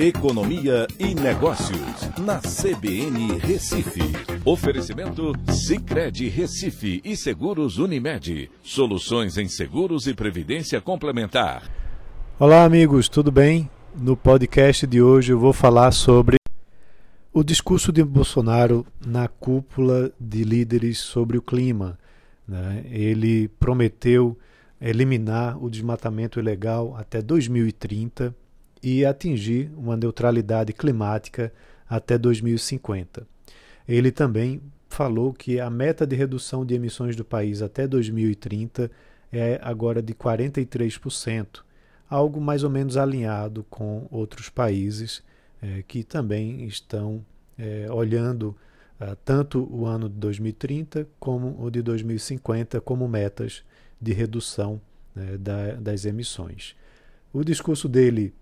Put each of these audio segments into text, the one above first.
Economia e Negócios, na CBN Recife. Oferecimento Cicred Recife e Seguros Unimed. Soluções em seguros e previdência complementar. Olá, amigos, tudo bem? No podcast de hoje eu vou falar sobre o discurso de Bolsonaro na cúpula de líderes sobre o clima. Né? Ele prometeu eliminar o desmatamento ilegal até 2030 e atingir uma neutralidade climática até 2050. Ele também falou que a meta de redução de emissões do país até 2030 é agora de 43%, algo mais ou menos alinhado com outros países é, que também estão é, olhando ah, tanto o ano de 2030 como o de 2050 como metas de redução né, da, das emissões. O discurso dele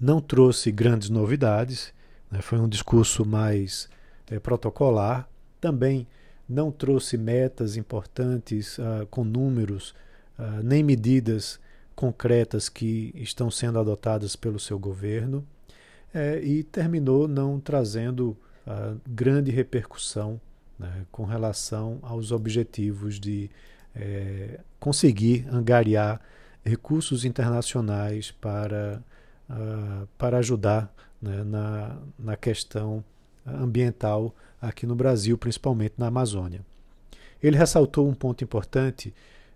não trouxe grandes novidades, né? foi um discurso mais é, protocolar, também não trouxe metas importantes uh, com números, uh, nem medidas concretas que estão sendo adotadas pelo seu governo, é, e terminou não trazendo uh, grande repercussão né, com relação aos objetivos de é, conseguir angariar recursos internacionais para uh, para ajudar né, na, na questão ambiental aqui no Brasil, principalmente na Amazônia. Ele ressaltou um ponto importante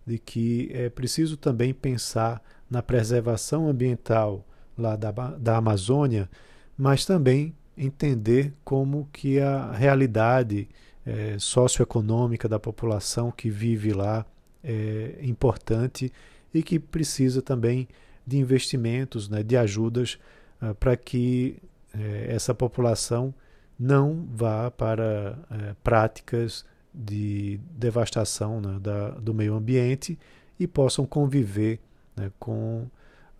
de que é preciso também pensar na preservação ambiental lá da, da Amazônia, mas também entender como que a realidade é, socioeconômica da população que vive lá é importante e que precisa também de investimentos, né, de ajudas uh, para que uh, essa população não vá para uh, práticas de devastação né, da, do meio ambiente e possam conviver né, com,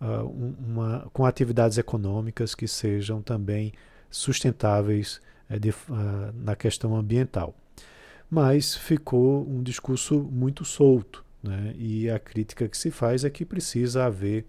uma, com atividades econômicas que sejam também sustentáveis eh, de, na questão ambiental. Mas ficou um discurso muito solto, né, e a crítica que se faz é que precisa haver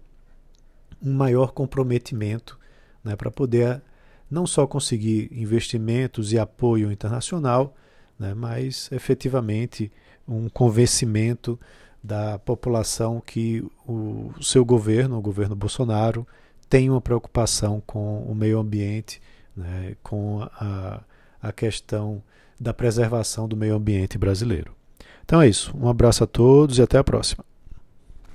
um maior comprometimento né, para poder não só conseguir investimentos e apoio internacional, né, mas efetivamente um convencimento da população que o seu governo, o governo Bolsonaro, tem uma preocupação com o meio ambiente, né, com a, a questão da preservação do meio ambiente brasileiro. Então é isso. Um abraço a todos e até a próxima.